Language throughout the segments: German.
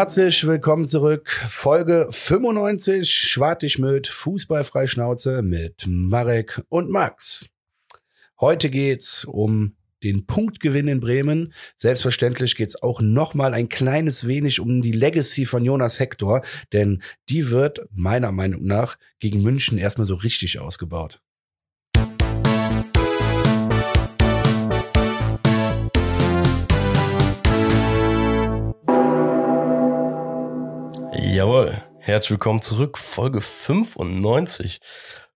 herzlich willkommen zurück. Folge 95, Schwartig mit Fußballfrei Schnauze mit Marek und Max. Heute geht's um den Punktgewinn in Bremen. Selbstverständlich geht's auch noch mal ein kleines wenig um die Legacy von Jonas Hector, denn die wird meiner Meinung nach gegen München erstmal so richtig ausgebaut. Jawohl, herzlich willkommen zurück, Folge 95.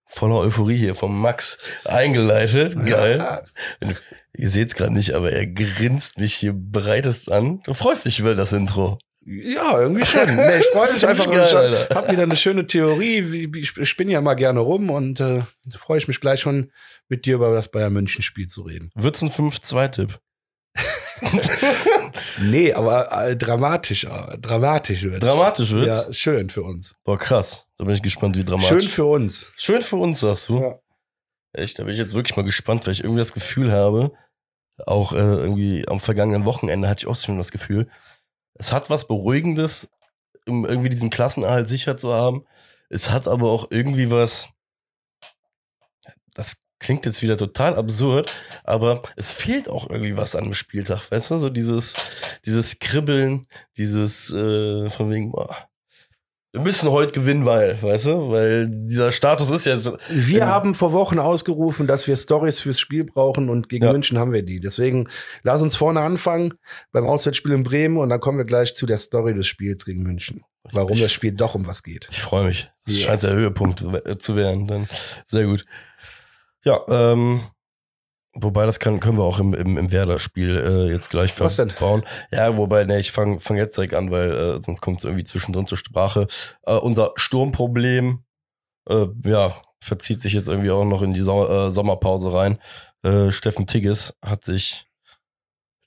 Voller Euphorie hier vom Max eingeleitet. Geil. Ja. Ihr seht es gerade nicht, aber er grinst mich hier breitest an. Du freust dich über das Intro. Ja, irgendwie schon. Nee, ich freue mich einfach. geil, ich Alter. hab wieder eine schöne Theorie. Ich spinne ja mal gerne rum und äh, freue ich mich gleich schon mit dir über das Bayern München Spiel zu reden. Wird's ein 5-2-Tipp? Nee, aber äh, dramatisch, äh, dramatisch wird. Dramatisch wird's? Ja, schön für uns. Boah, krass. Da bin ich gespannt, wie dramatisch. Schön für uns. Schön für uns, sagst du? Ja. Echt, da bin ich jetzt wirklich mal gespannt, weil ich irgendwie das Gefühl habe, auch äh, irgendwie am vergangenen Wochenende hatte ich auch schon das Gefühl, es hat was Beruhigendes, um irgendwie diesen Klassenerhalt sicher zu haben. Es hat aber auch irgendwie was, das klingt jetzt wieder total absurd, aber es fehlt auch irgendwie was an dem Spieltag, weißt du? So dieses, dieses Kribbeln, dieses äh, von wegen, boah, wir müssen heute gewinnen, weil, weißt du, weil dieser Status ist jetzt Wir Ja. haben vor Wochen ausgerufen, dass wir Stories fürs Spiel brauchen und gegen Ja. München haben wir die. Deswegen lass uns vorne anfangen beim Auswärtsspiel in Bremen und dann kommen wir gleich zu der Story des Spiels gegen München. Warum Ich- das Spiel doch um was geht. Ich freue mich. Das Yes. scheint der Höhepunkt zu werden. Dann sehr gut. Ja, ähm, wobei das kann, können wir auch im, im, im Werder-Spiel äh, jetzt gleich Was denn? verbauen. Ja, wobei, ne, ich fange fang jetzt direkt an, weil äh, sonst kommt es irgendwie zwischendrin zur Sprache. Äh, unser Sturmproblem, äh, ja, verzieht sich jetzt irgendwie auch noch in die Sau äh, Sommerpause rein. Äh, Steffen Tigges hat sich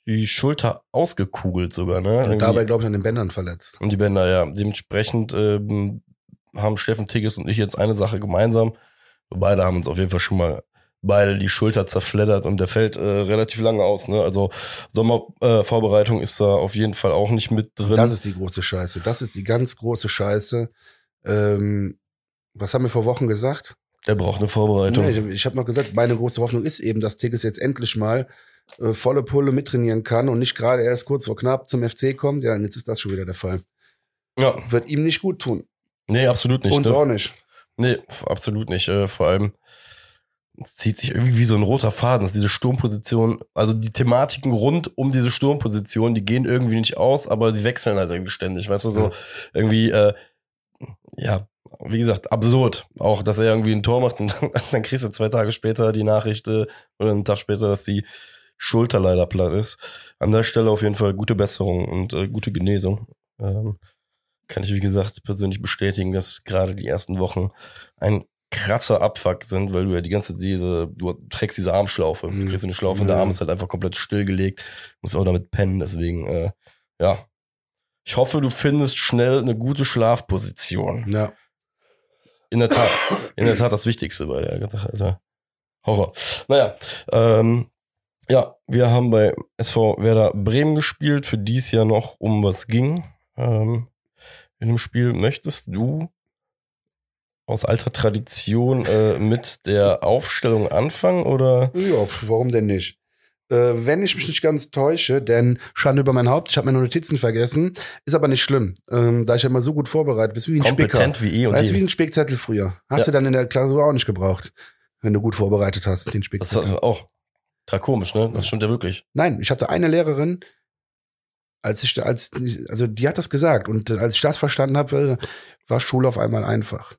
die Schulter ausgekugelt sogar, ne? Und Irgendwie- dabei, glaube ich, an den Bändern verletzt. und die Bänder, ja. Dementsprechend ähm, haben Steffen Tigges und ich jetzt eine Sache gemeinsam. Wir beide haben uns auf jeden Fall schon mal beide die Schulter zerfleddert und der fällt äh, relativ lange aus. Ne? Also Sommervorbereitung äh, ist da auf jeden Fall auch nicht mit drin. Das ist die große Scheiße. Das ist die ganz große Scheiße. Ähm, was haben wir vor Wochen gesagt? der braucht eine Vorbereitung. Nee, ich ich habe noch gesagt, meine große Hoffnung ist eben, dass Tigges jetzt endlich mal äh, volle Pulle mittrainieren kann und nicht gerade erst kurz vor knapp zum FC kommt. Ja, und jetzt ist das schon wieder der Fall. ja, Wird ihm nicht gut tun. nee, absolut nicht. Uns Ne? auch nicht. Nee, absolut nicht. Äh, vor allem, es zieht sich irgendwie wie so ein roter Faden. Das ist diese Sturmposition, also die Thematiken rund um diese Sturmposition, die gehen irgendwie nicht aus, aber sie wechseln halt irgendwie ständig. Weißt du, so irgendwie, äh, ja, wie gesagt, absurd. Auch, dass er irgendwie ein Tor macht und dann kriegst du zwei Tage später die Nachricht äh, oder einen Tag später, dass die Schulter leider platt ist. An der Stelle auf jeden Fall gute Besserung und äh, gute Genesung. Ähm, kann ich, wie gesagt, persönlich bestätigen, dass gerade die ersten Wochen ein krasser Abfuck sind, weil du ja die ganze Zeit diese, du trägst diese Armschlaufe. Mhm. Du kriegst eine Schlaufe und der. Arm ist halt einfach komplett stillgelegt. Musst auch damit pennen, deswegen, äh, ja. Ich hoffe, du findest schnell eine gute Schlafposition. Ja. In der Tat, in der Tat das Wichtigste bei der ganzen Sache, Alter. Horror. Naja, ähm, ja, wir haben bei SV Werder Bremen gespielt, für die es ja noch um was ging. Ähm, in dem Spiel möchtest du aus alter Tradition äh, mit der Aufstellung anfangen oder? Ja, warum denn nicht? Äh, wenn ich mich nicht ganz täusche, denn Schande über mein Haupt, ich habe meine Notizen vergessen, ist aber nicht schlimm, ähm, da ich ja immer so gut vorbereitet bin, wie ein Spicker. Wie eh und Weißt du, wie je. ein Spickzettel früher. Hast Ja. du dann in der Klausur auch nicht gebraucht, wenn du gut vorbereitet hast, den Das Spickzettel. war auch trakomisch, ne? Das stimmt ja wirklich. Nein, ich hatte eine Lehrerin, als ich, als, also die hat das gesagt und als ich das verstanden habe, war Schule auf einmal einfach.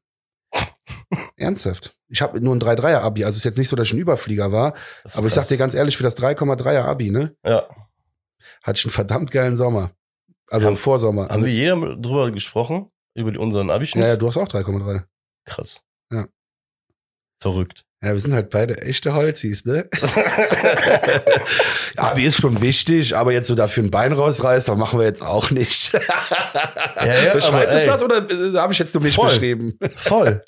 Ernsthaft. Ich habe nur ein 3-3er Abi, also ist jetzt nicht so, dass ich ein Überflieger war, aber ich krass. sag dir ganz ehrlich, für das 3,3er Abi, ne, Ja. hatte ich einen verdammt geilen Sommer. Also Haben- Vorsommer. Haben Also, wir jeder drüber gesprochen? Über unseren Abischnitt? ja, ja, du hast auch 3,3. Krass. Ja. Verrückt. Ja, wir sind halt beide echte Holzis, ne? Abi ist schon wichtig, aber jetzt so dafür ein Bein rausreißt, das machen wir jetzt auch nicht. ja, Beschreibt aber, es das oder äh, habe ich jetzt nur mich Voll. beschrieben? Voll.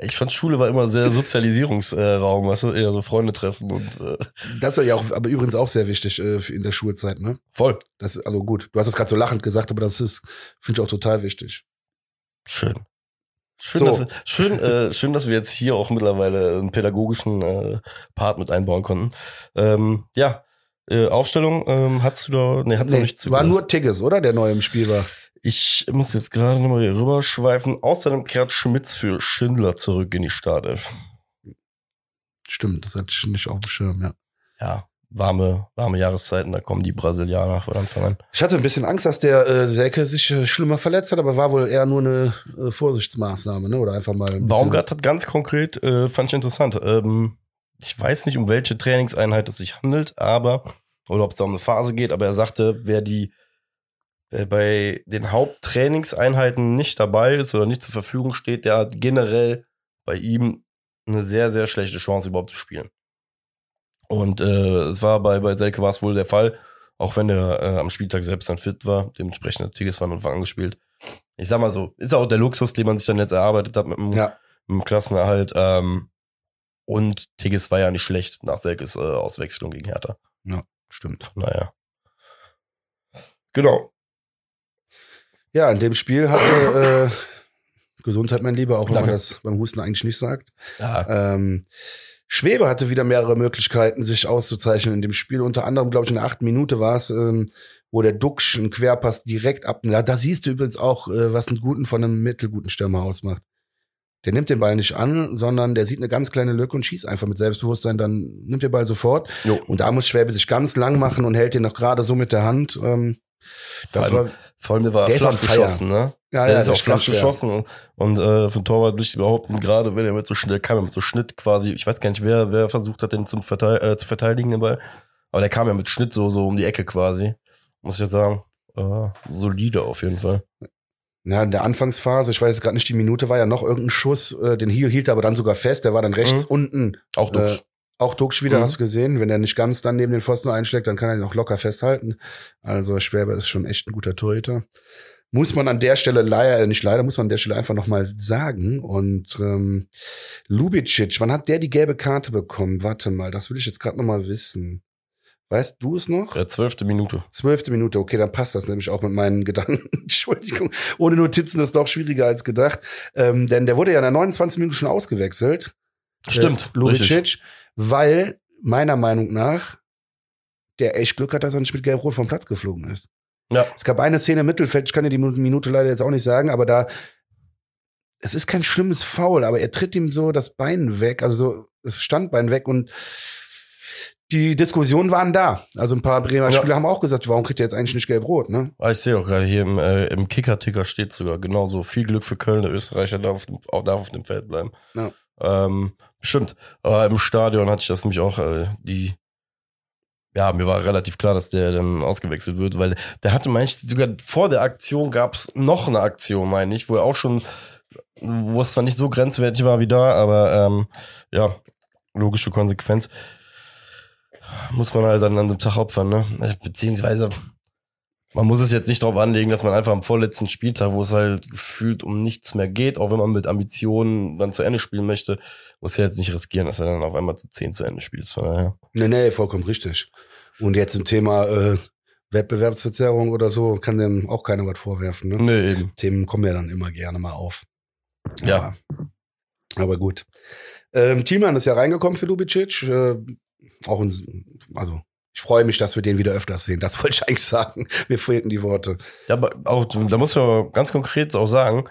Ich fand Schule war immer sehr Sozialisierungsraum, weißt du, eher so Freunde treffen und äh, Das ist ja auch, aber übrigens auch sehr wichtig äh, in der Schulzeit, ne? voll. Das, also gut, du hast es gerade so lachend gesagt, aber das ist, finde ich auch total wichtig. Schön. Schön, So. dass, schön, äh, schön, dass wir jetzt hier auch mittlerweile einen pädagogischen äh, Part mit einbauen konnten. Ähm, ja, äh, Aufstellung ähm, hast du da, nee, hat's noch nicht war zugehört. nur Tigges, oder? Der neu im Spiel war. Ich muss jetzt gerade nochmal hier rüberschweifen. Außerdem kehrt Schmitz für Schindler zurück in die Startelf. Stimmt, das hatte ich nicht auf dem Schirm, ja. Ja, warme, warme Jahreszeiten, da kommen die Brasilianer von Anfang an. Ich hatte ein bisschen Angst, dass der äh, Selke sich äh, schlimmer verletzt hat, aber war wohl eher nur eine äh, Vorsichtsmaßnahme, ne? Oder einfach mal ein bisschen. Baumgart hat ganz konkret, äh, fand ich interessant. Ähm, ich weiß nicht, um welche Trainingseinheit es sich handelt, aber, oder ob es da um eine Phase geht, aber er sagte, wer die, wer bei den Haupttrainingseinheiten nicht dabei ist oder nicht zur Verfügung steht, der hat generell bei ihm eine sehr, sehr schlechte Chance überhaupt zu spielen. Und äh, es war bei, bei Selke war es wohl der Fall, auch wenn er äh, am Spieltag selbst dann fit war, dementsprechend hat Tigges von Anfang an gespielt. Ich sag mal so, ist auch der Luxus, den man sich dann jetzt erarbeitet hat mit dem Ja, im Klassenerhalt. Ähm, und Tigges war ja nicht schlecht nach Selkes äh, Auswechslung gegen Hertha. stimmt. Naja. Genau. Ja, in dem Spiel hatte äh, Gesundheit, mein Lieber, auch wenn Danke. man das beim Husten eigentlich nicht sagt. Ja, Ähm, Schwebe hatte wieder mehrere Möglichkeiten, sich auszuzeichnen in dem Spiel. Unter anderem, glaube ich, in der achten Minute war es, ähm, wo der Duxch einen Querpass direkt ab. Da, da siehst du übrigens auch, äh, was einen guten von einem mittelguten Stürmer ausmacht. Der nimmt den Ball nicht an, sondern der sieht eine ganz kleine Lücke und schießt einfach mit Selbstbewusstsein, dann nimmt der Ball sofort. jo. Und da muss Schwäbe sich ganz lang machen und hält den noch gerade so mit der Hand. Ähm, das vor, allem, war, vor allem, der war der flach geschossen, ne? ja, der ja, ist auch flach geschossen und, und äh, von Torwart durch behaupten, gerade wenn er mit so schnell kam, mit so Schnitt quasi, ich weiß gar nicht, wer, wer versucht hat, den zum Verteil, äh, zu verteidigen, den Ball. Aber der kam ja mit Schnitt so, so um die Ecke quasi. Muss ich ja sagen. Äh, solide auf jeden Fall. Ja, in der Anfangsphase, ich weiß jetzt gerade nicht, die Minute war ja noch irgendein Schuss, äh, den Hiel hielt er aber dann sogar fest, der war dann rechts Mhm. unten. Auch durch. Auch Duxch wieder, Mhm. hast du gesehen. Wenn er nicht ganz dann neben den Pfosten einschlägt, dann kann er ihn auch locker festhalten. Also Schwerber ist schon echt ein guter Torhüter. Muss man an der Stelle leider, äh, nicht leider, muss man an der Stelle einfach nochmal sagen. Und ähm, Lubicic, wann hat der die gelbe Karte bekommen? Warte mal, das will ich jetzt gerade nochmal wissen. Weißt du es noch? äh, zwölfte Minute. Zwölfte Minute, okay, dann passt das nämlich auch mit meinen Gedanken. Entschuldigung. Ohne Notizen ist doch schwieriger als gedacht. Ähm, denn der wurde ja in der 29 Minute schon ausgewechselt. Stimmt. Äh, Lubicic, weil meiner Meinung nach der echt Glück hat, dass er nicht mit Gelb-Rot vom Platz geflogen ist. Ja. Es gab eine Szene im Mittelfeld, ich kann dir die Minute, leider jetzt auch nicht sagen, aber da, es ist kein schlimmes Foul, aber er tritt ihm so das Bein weg, also so das Standbein weg und die Diskussionen waren da. Also ein paar Bremer Ja. Spieler haben auch gesagt, warum kriegt er jetzt eigentlich nicht gelb-rot, ne? Ah, ich sehe auch gerade hier im, äh, im Kicker-Ticker steht sogar genauso. Viel Glück für Köln, der Österreicher darf auf dem, auch darf auf dem Feld bleiben. Ja. Ähm, bestimmt. Aber im Stadion hatte ich das nämlich auch, äh, die, ja, mir war relativ klar, dass der dann ausgewechselt wird, weil der hatte, meine ich, sogar vor der Aktion gab es noch eine Aktion, meine ich, wo er auch schon, wo es zwar nicht so grenzwertig war wie da, aber ähm, ja, logische Konsequenz. Muss man halt dann an dem Tag opfern, ne? Beziehungsweise, man muss es jetzt nicht darauf anlegen, dass man einfach am vorletzten Spieltag, wo es halt gefühlt um nichts mehr geht, auch wenn man mit Ambitionen dann zu Ende spielen möchte, muss er jetzt nicht riskieren, dass er dann auf einmal zu 10 zu Ende spielt. Von daher. Nee, nee, vollkommen richtig. Und jetzt im Thema äh, Wettbewerbsverzerrung oder so kann dem auch keiner was vorwerfen, ne? Nee, eben. Themen kommen ja dann immer gerne mal auf. Ja. Aber gut. Ähm, Thielmann ist ja reingekommen für Lubicic. Äh, auch ein, also ich freue mich, dass wir den wieder öfters sehen. Das wollte ich eigentlich sagen. Mir fehlten die Worte. Ja, aber auch, da muss man aber ganz konkret auch sagen,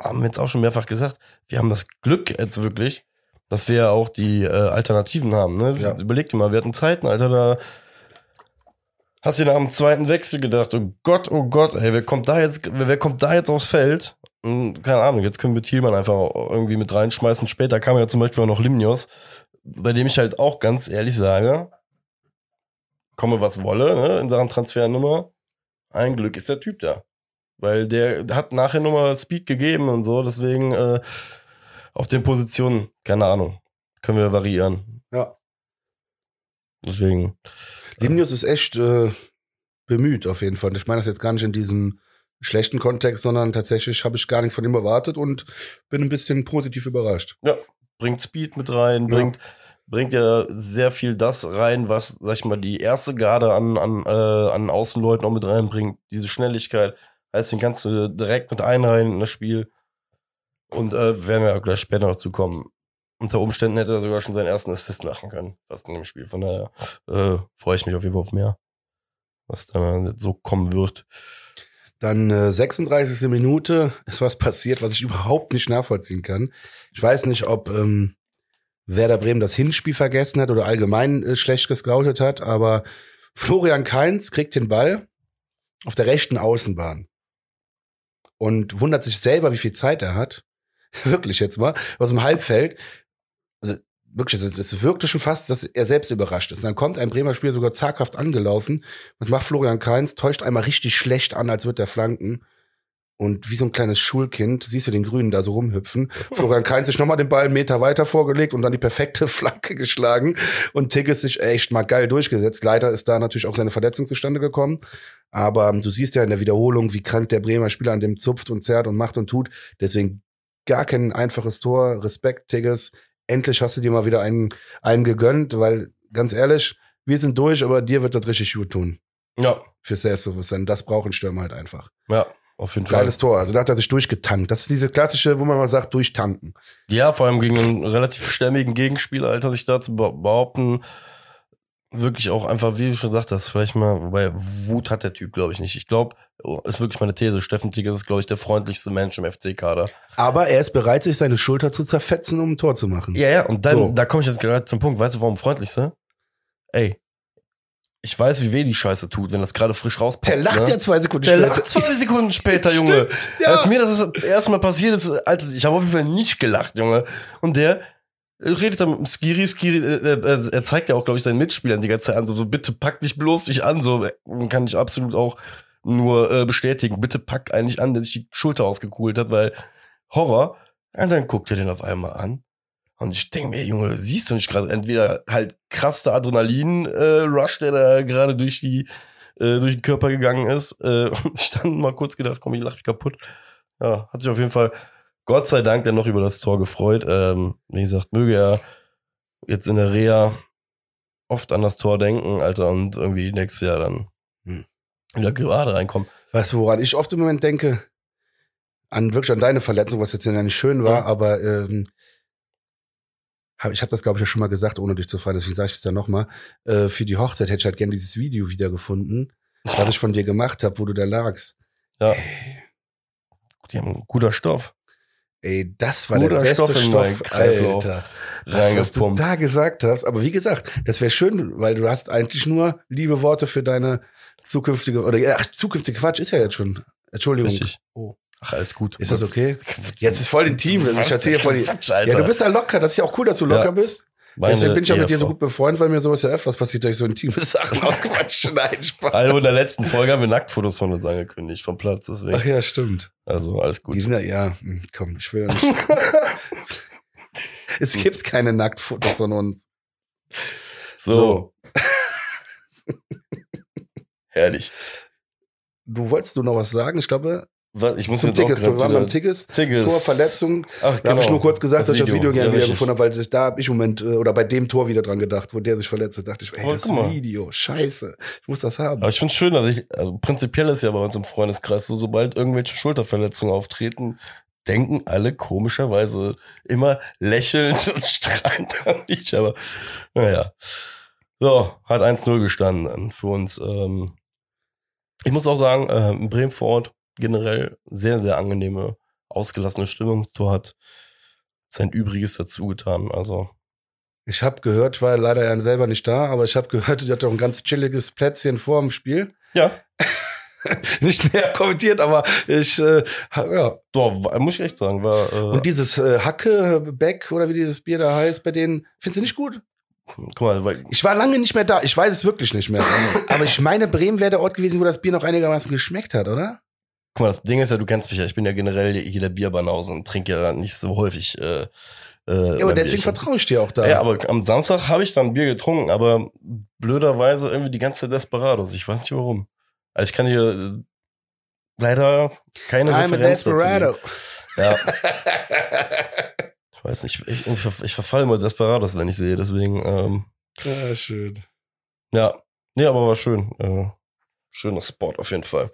haben wir jetzt auch schon mehrfach gesagt, wir haben das Glück jetzt wirklich, dass wir ja auch die äh, Alternativen haben. Ne? Ja. Überleg dir mal, wir hatten Zeiten, Alter, da hast du nach dem zweiten Wechsel gedacht, oh Gott, oh Gott, ey, wer kommt da jetzt, wer, wer kommt da jetzt aufs Feld? Und, keine Ahnung, jetzt können wir Thielmann einfach irgendwie mit reinschmeißen. Später kam ja zum Beispiel auch noch Limnios, bei dem ich halt auch ganz ehrlich sage, komme was wolle, ne, in Sachen Transfernummer, ein Glück ist der Typ da. Weil der hat nachher nochmal Speed gegeben und so, deswegen äh, auf den Positionen, keine Ahnung, können wir variieren. Ja. Deswegen, Limnius ist echt äh, bemüht auf jeden Fall. Ich meine das jetzt gar nicht in diesem schlechten Kontext, sondern tatsächlich habe ich gar nichts von ihm erwartet und bin ein bisschen positiv überrascht. Ja, bringt Speed mit rein, Ja. Bringt, ja sehr viel das rein, was, sag ich mal, die erste Garde an, an, äh, an Außenleuten auch mit reinbringt. Diese Schnelligkeit. Heißt, den kannst du direkt mit einreihen in das Spiel. Und äh, werden wir ja gleich später noch zu kommen. Unter Umständen hätte er sogar schon seinen ersten Assist machen können, fast in dem Spiel. Von daher äh, freue ich mich auf jeden Fall auf mehr, was da so kommen wird. Dann äh, 36. Minute ist was passiert, was ich überhaupt nicht nachvollziehen kann. Ich weiß nicht, ob ähm, Werder Bremen das Hinspiel vergessen hat oder allgemein äh, schlecht gescoutet hat, aber Florian Kainz kriegt den Ball auf der rechten Außenbahn und wundert sich selber, wie viel Zeit er hat. Wirklich jetzt mal, aus dem Halbfeld. Also wirklich, es, wirkte schon fast, dass er selbst überrascht ist. Und dann kommt ein Bremer Spieler sogar zaghaft angelaufen. Was macht Florian Kainz? Täuscht einmal richtig schlecht an, als wird er flanken. Und wie so ein kleines Schulkind siehst du den Grünen da so rumhüpfen. Florian Kainz sich nochmal den Ball einen Meter weiter vorgelegt und dann die perfekte Flanke geschlagen. Und Tigges sich echt mal geil durchgesetzt. Leider ist da natürlich auch seine Verletzung zustande gekommen. Aber ähm, du siehst ja in der Wiederholung, wie krank der Bremer Spieler an dem zupft und zerrt und macht und tut. Deswegen gar kein einfaches Tor. Respekt, Tigges. Endlich hast du dir mal wieder einen, einen gegönnt, weil ganz ehrlich, wir sind durch, aber dir wird das richtig gut tun. Ja, Für Selbstbewusstsein. Das braucht ein Stürmer halt einfach. ja, auf jeden Fall. Geiles Tor. Also da hat er sich durchgetankt. Das ist diese klassische, wo man mal sagt, durchtanken. Ja, vor allem gegen einen relativ stämmigen Gegenspieler, Alter, sich da zu be- behaupten. Wirklich auch einfach, wie du schon sagst, das vielleicht mal, wobei Wut hat der Typ, glaube ich, nicht. Ich glaube, ist wirklich meine These. Steffen Tigges ist, glaube ich, der freundlichste Mensch im FC-Kader. Aber er ist bereit, sich seine Schulter zu zerfetzen, um ein Tor zu machen. Ja, ja, und dann, So. da komme ich jetzt gerade zum Punkt. Weißt du, warum freundlichste? Ey, ich weiß, wie weh die Scheiße tut, wenn das gerade frisch rauskommt. Der lacht ne? ja zwei Sekunden Der später. lacht zwei Sekunden später, Junge. ja. Als mir das das erste Mal passiert ist, Alter, ich habe auf jeden Fall nicht gelacht, Junge. Und der redet dann mit dem Skiri, Skiri, äh, äh, er zeigt ja auch, glaube ich, seinen Mitspielern die ganze Zeit an, so, so bitte pack dich bloß nicht an, so kann ich absolut auch nur äh, bestätigen. Bitte pack eigentlich an, der sich die Schulter ausgekugelt hat, weil Horror. Und dann guckt er den auf einmal an. Und ich denke mir, Junge, siehst du nicht gerade entweder halt krass der Adrenalin-Rush, der da gerade durch die äh, durch den Körper gegangen ist. Äh, und ich dann mal kurz gedacht, komm, ich lach mich kaputt. Ja, hat sich auf jeden Fall Gott sei Dank dann noch über das Tor gefreut. Ähm, wie gesagt, möge er jetzt in der Reha oft an das Tor denken, Alter, und irgendwie nächstes Jahr dann Hm. wieder gerade reinkommen. Weißt du, woran ich oft im Moment denke? An wirklich an deine Verletzung, was jetzt ja nicht schön war, Ja. aber ähm, hab, ich habe das, glaube ich, ja schon mal gesagt, ohne dich zu fragen, deswegen sage ich es ja nochmal. Äh, für die Hochzeit hätte ich halt gerne dieses Video wiedergefunden, was ich von dir gemacht habe, wo du da lagst. Ja. Die haben guter Stoff Ey, das war Guter der beste Stoff in Stoff, Alter. Das, was du da gesagt hast. Aber wie gesagt, das wäre schön, weil du hast eigentlich nur liebe Worte für deine zukünftige, oder ach, zukünftige Quatsch ist ja jetzt schon. Entschuldigung. Richtig. Oh. Ach, alles gut. Ist das okay? Jetzt ist voll intim. Ich erzähle voll die, Quatsch, Alter. Ja, du bist ja locker. Das ist ja auch cool, dass du locker Ja. bist. Meine Deswegen bin ich ja mit dir so Ehefrau. gut befreundet, weil mir sowas ja öfters passiert, dass ich so intime Sachen ausquatsche. Nein, Spaß. Also in der letzten Folge haben wir Nacktfotos von uns angekündigt, vom Platz, deswegen. Ach ja, stimmt. Also alles gut. Die sind ja, ja, hm, komm, ich will ja nicht. es gibt keine Nacktfotos von uns. So, herrlich. Du wolltest du noch was sagen? Ich glaube, ich muss zum jetzt auch Tickets. Wir waren wieder- beim Tickets. Tickets. Tor, Verletzung. Ach, Da habe ich nur kurz gesagt, dass ich das Video gerne Ja, wieder gefunden habe, weil da habe ich im Moment, äh, oder bei dem Tor wieder dran gedacht, wo der sich verletzt hat, dachte ich, ey, Aber das. Video, scheiße, ich muss das haben. Aber ich finde es schön, dass ich, also prinzipiell ist ja bei uns im Freundeskreis so, sobald irgendwelche Schulterverletzungen auftreten, denken alle komischerweise immer lächelnd und strahlend an mich, aber naja. So, hat 1-0 gestanden dann für uns. Ähm, ich muss auch sagen, äh, in Bremen vor Ort generell sehr, sehr angenehme, ausgelassene Stimmung. Tor hat sein Übriges dazu getan. Also, Ich habe gehört, ich war leider ja selber nicht da, aber ich habe gehört, die hat doch ein ganz chilliges Plätzchen vor dem Spiel. ja, Nicht mehr kommentiert, aber ich, äh, ja. doch, muss ich echt sagen, war. Äh, Und dieses äh, Hacke-Beck oder wie dieses Bier da heißt, bei denen, findest du nicht gut? guck mal, weil Ich war lange nicht mehr da, ich weiß es wirklich nicht mehr. aber ich meine, Bremen wäre der Ort gewesen, wo das Bier noch einigermaßen geschmeckt hat, oder? Guck mal, das Ding ist ja, du kennst mich ja, ich bin ja generell hier der Bierbanause und trinke ja nicht so häufig. Äh, äh, Ja, aber deswegen vertraue ich dir auch da. Ja, aber am Samstag habe ich dann Bier getrunken, aber blöderweise irgendwie die ganze Zeit Desperados. Ich weiß nicht warum. Also ich kann hier, äh, leider keine I'm a Referenz dazu. Desperado. Ja. Ich weiß nicht, ich, ich, ich verfalle immer Desperados, wenn ich sehe, deswegen, ähm, Ja, schön. ja. Nee, aber war schön. Äh, schöner Spot auf jeden Fall.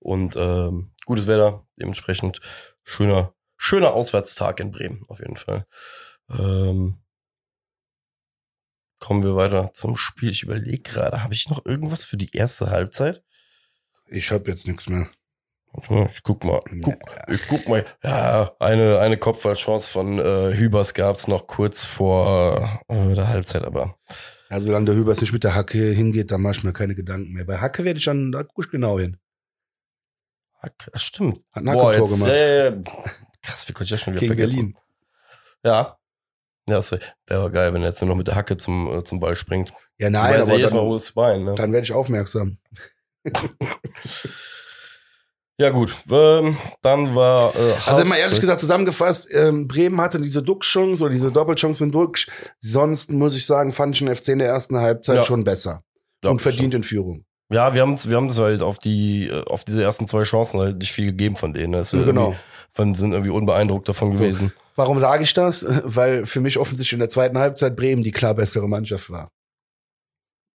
Und ähm, gutes Wetter, dementsprechend schöner, schöner Auswärtstag in Bremen, auf jeden Fall. Ähm, kommen wir weiter zum Spiel. Ich überlege gerade, habe ich noch irgendwas für die erste Halbzeit? Ich hab jetzt nichts mehr. Ich guck mal. Guck, ich guck mal. Ja, eine, eine Kopfballchance von äh, Hübers gab's noch kurz vor äh, der Halbzeit, aber Ja, solange der Hübers nicht mit der Hacke hingeht, dann mach ich mir keine Gedanken mehr. Bei Hacke werde ich dann, da guck ich genau hin. Das stimmt. Hat ein Hacke-Tor jetzt, gemacht. ja. Krass, wie konnte ich das schon wieder Gegen vergessen? Berlin. Ja. Ja, das wäre geil, wenn er jetzt nur noch mit der Hacke zum, äh, zum Ball springt. Ja, Nein, aber Mal dann, hohes Bein, ne? dann werde ich aufmerksam. Ja, gut. Ähm, dann war. Äh, Also immer ehrlich gesagt zusammengefasst, ähm, Bremen hatte diese Duck-Chance oder diese Doppelchance von Duck. Sonst muss ich sagen, fand ich den FC in der ersten Halbzeit Ja. schon besser. Ja, und verdient in Führung. Ja, wir haben wir haben es halt auf die äh, auf diese ersten zwei Chancen halt nicht viel gegeben von denen. Das ist genau. Von, sind irgendwie unbeeindruckt davon gewesen. Warum sage ich das? Weil für mich offensichtlich in der zweiten Halbzeit Bremen die klar bessere Mannschaft war.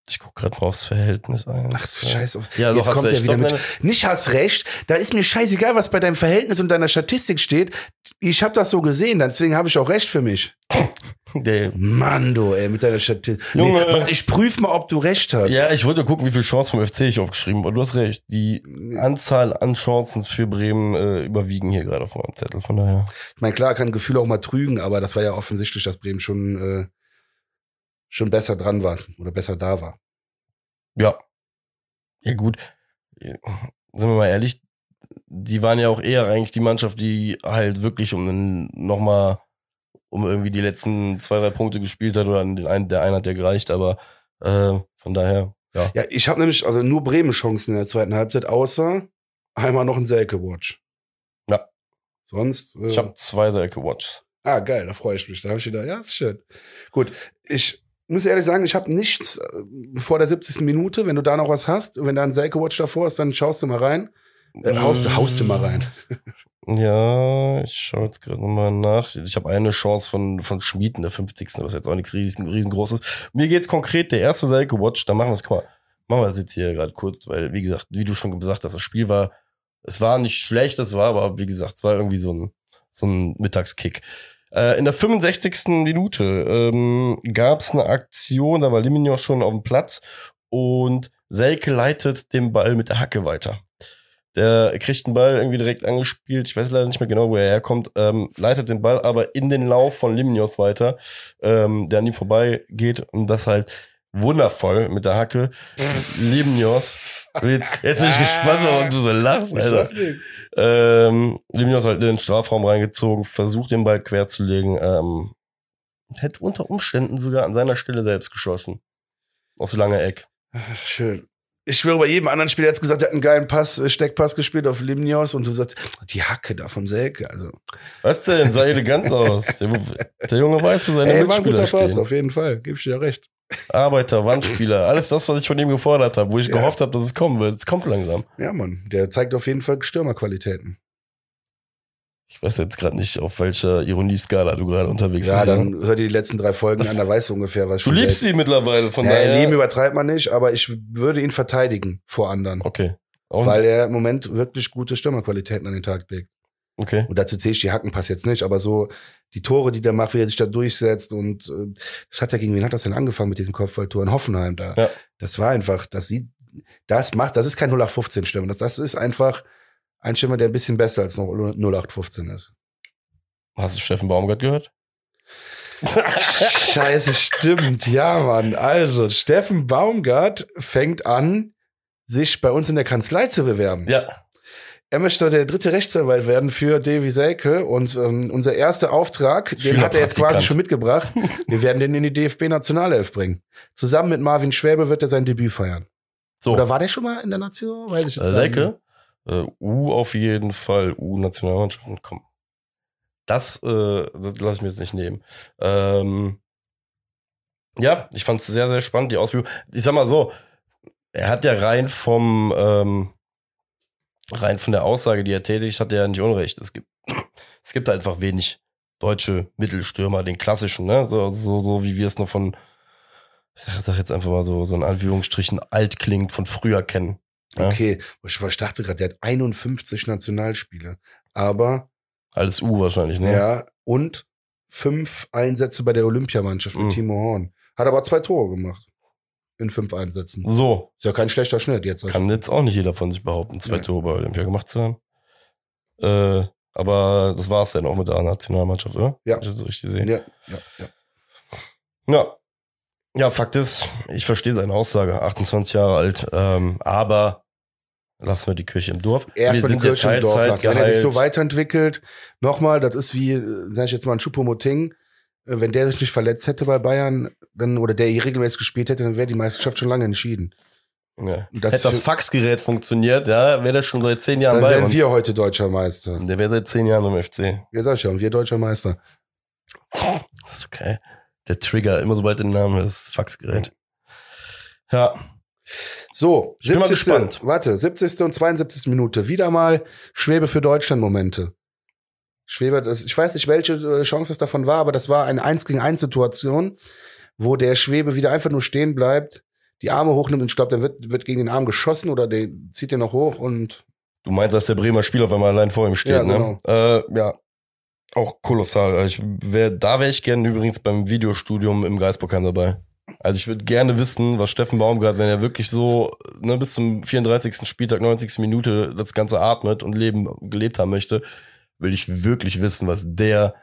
Ich guck gerade mal aufs Verhältnis ein. Ach, scheiße. Ja, doch, Jetzt hast kommt er recht. wieder Doch, mit. Nicht hat's recht. Da ist mir scheißegal, was bei deinem Verhältnis und deiner Statistik steht. Ich habe das so gesehen, deswegen habe ich auch recht für mich. der, Mann, du, ey, mit deiner Statistik. Junge. Nee, warte, ich prüfe mal, ob du recht hast. ja, ich wollte gucken, wie viele Chancen vom FC ich aufgeschrieben habe. Du hast recht. Die Anzahl an Chancen für Bremen äh, überwiegen hier gerade auf meinem Zettel. Von daher. Ich meine, klar kann Gefühle auch mal trügen, aber das war ja offensichtlich, dass Bremen schon, äh, schon besser dran war oder besser da war. Ja. Ja, gut. Sind wir mal ehrlich, die waren ja auch eher eigentlich die Mannschaft, die halt wirklich um den, noch mal um irgendwie die letzten zwei, drei Punkte gespielt hat oder den einen, der einen hat ja gereicht, aber äh, von daher, ja. Ja, ich habe nämlich also nur Bremen-Chancen in der zweiten Halbzeit, außer einmal noch ein Selke-Watch. Ja. Sonst. Äh, Ich habe zwei Selke Watch. Ah, geil, da freue ich mich. Da habe ich wieder, ja, ist schön. Gut, ich muss ehrlich sagen, ich habe nichts äh, vor der 70. Minute. Wenn du da noch was hast, wenn da ein Selke-Watch davor ist, dann schaust du mal rein. Äh, haust, haust du mal rein. Ja, ich schaue jetzt gerade nochmal nach. Ich habe eine Chance von, von Schmied in der 50. Was jetzt auch nichts riesen, riesengroßes. Mir geht's konkret, der erste Selke Watch, da machen wir es, guck mal, machen wir das jetzt hier gerade kurz, weil, wie gesagt, wie du schon gesagt hast, das Spiel war, es war nicht schlecht, es war aber, wie gesagt, es war irgendwie so ein, so ein Mittagskick. Äh, in der 65. Minute ähm, gab es eine Aktion, da war Liminio schon auf dem Platz und Selke leitet den Ball mit der Hacke weiter. Der kriegt den Ball irgendwie direkt angespielt. Ich weiß leider nicht mehr genau, wo er herkommt. Ähm, leitet den Ball aber in den Lauf von Limnios weiter, ähm, der an ihm vorbei geht. Und das halt wundervoll mit der Hacke. Limnios. Jetzt bin ich gespannt, warum du so lachst, Alter. Ähm, Limnios halt in den Strafraum reingezogen, versucht den Ball quer zu legen. Ähm, hätte unter Umständen sogar an seiner Stelle selbst geschossen. Aus langer Eck. Schön. Ich schwöre, bei jedem anderen Spieler jetzt gesagt, er hat einen geilen Pass, äh, Steckpass gespielt auf Limnios und du sagst, die Hacke da vom Selke. Also, Was denn? Sah elegant aus. Der, der Junge weiß, wo seine ey, war ein Mitspieler guter Pass, auf jeden Fall. Gib ich dir recht. Arbeiter, Wandspieler, alles das, was ich von ihm gefordert habe, wo ich Ja. gehofft habe, dass es kommen wird. Es kommt langsam. Ja, Mann, der zeigt auf jeden Fall Stürmerqualitäten. Ich weiß jetzt gerade nicht, auf welcher Ironieskala du gerade unterwegs Ja, bist. dann hör dir die letzten drei Folgen an, da weißt du ungefähr, was Du liebst ihn mittlerweile, von Ja, daher. Leben übertreibt man nicht, aber ich würde ihn verteidigen vor anderen. okay. Und, Weil er im Moment wirklich gute Stürmerqualitäten an den Tag legt. okay. Und dazu zähle ich die Hackenpass jetzt nicht, aber so die Tore, die der macht, wie er sich da durchsetzt und äh, das hat ja gegen wen hat das denn angefangen mit diesem Kopfballtor in Hoffenheim da? Ja. Das war einfach, das sieht, das macht, das ist kein 0815 Stürmer, das, das ist einfach ein Stürmer, der ein bisschen besser als noch 0815 ist. Hast du Steffen Baumgart gehört? Scheiße, stimmt, ja, Mann. Also, Steffen Baumgart fängt an, sich bei uns in der Kanzlei zu bewerben. Ja. Er möchte der dritte Rechtsanwalt werden für Davy Selke und ähm, unser erster Auftrag, den hat er jetzt quasi schon mitgebracht. Wir werden den in die DFB-Nationalelf bringen. Zusammen mit Marvin Schwäbe wird er sein Debüt feiern. So. Oder war der schon mal in der Nation? Weiß ich jetzt äh. Selke? Äh, U auf jeden Fall. U-Nationalmannschaften. Komm. Das, äh, das lasse ich mir jetzt nicht nehmen. Ähm, ja, ich fand es sehr, sehr spannend, die Ausführung. Ich sag mal so, er hat ja rein vom, ähm, rein von der Aussage, die er tätigt, hat er ja nicht unrecht. Es gibt, es gibt einfach wenig deutsche Mittelstürmer, den klassischen, ne? So, so, so wie wir es noch von, ich sag, sag jetzt einfach mal so, so in Anführungsstrichen alt klingt, von früher kennen. Ja? Okay, ich, ich dachte gerade, der hat 51 Nationalspiele. Aber, Alles U wahrscheinlich, ne? ja, und fünf Einsätze bei der Olympiamannschaft mit Mhm. Timo Horn. Hat aber zwei Tore gemacht. In fünf Einsätzen. So, Ist ja kein schlechter Schnitt jetzt. kann jetzt auch nicht jeder von sich behaupten, zwei Nee. Tore bei Olympia gemacht zu haben. Äh, aber das war's dann auch mit der Nationalmannschaft, oder? Ja. Hab Ich so richtig gesehen. Ja, ja, ja. Ja. Ja, Fakt ist, ich verstehe seine Aussage, 28 Jahre alt, ähm, aber lassen wir die Kirche im Dorf. Erstmal die Kirche im Dorf lassen. Wenn er sich so weiterentwickelt, nochmal, das ist wie, sag ich jetzt mal, ein Choupo-Moting. Äh, Wenn der sich nicht verletzt hätte bei Bayern, dann, oder der hier regelmäßig gespielt hätte, dann wäre die Meisterschaft schon lange entschieden. Ja. Das Hätte das Faxgerät funktioniert, ja, wäre der schon seit zehn Jahren Dann bei wären uns. wir heute deutscher Meister. Der wäre seit zehn Jahren im FC. Ja, sag ich ja, und wir deutscher Meister. Das ist okay. Der Trigger, immer sobald der Name ist, Faxgerät. Ja, So, Ich bin mal gespannt. Warte, 70. und 72. Minute. Wieder mal Schwebe für Deutschland Momente. Schwebe, das, ich weiß nicht, welche äh, Chance es davon war, aber das war eine 1 gegen 1 Situation, wo der Schwebe wieder einfach nur stehen bleibt, die Arme hochnimmt und ich glaube, der wird, wird gegen den Arm geschossen oder der zieht den noch hoch und du meinst, dass der Bremer Spieler auf einmal allein vor ihm steht, Ja, ne? Äh, ja, auch kolossal. Ich wär, da wäre ich gerne übrigens beim Videostudium im Geisbockheim dabei. Also ich würde gerne wissen, was Steffen Baumgart, wenn er wirklich so ne, bis zum 34. Spieltag, 90. Minute das Ganze atmet und leben, gelebt haben möchte, will ich wirklich wissen, was der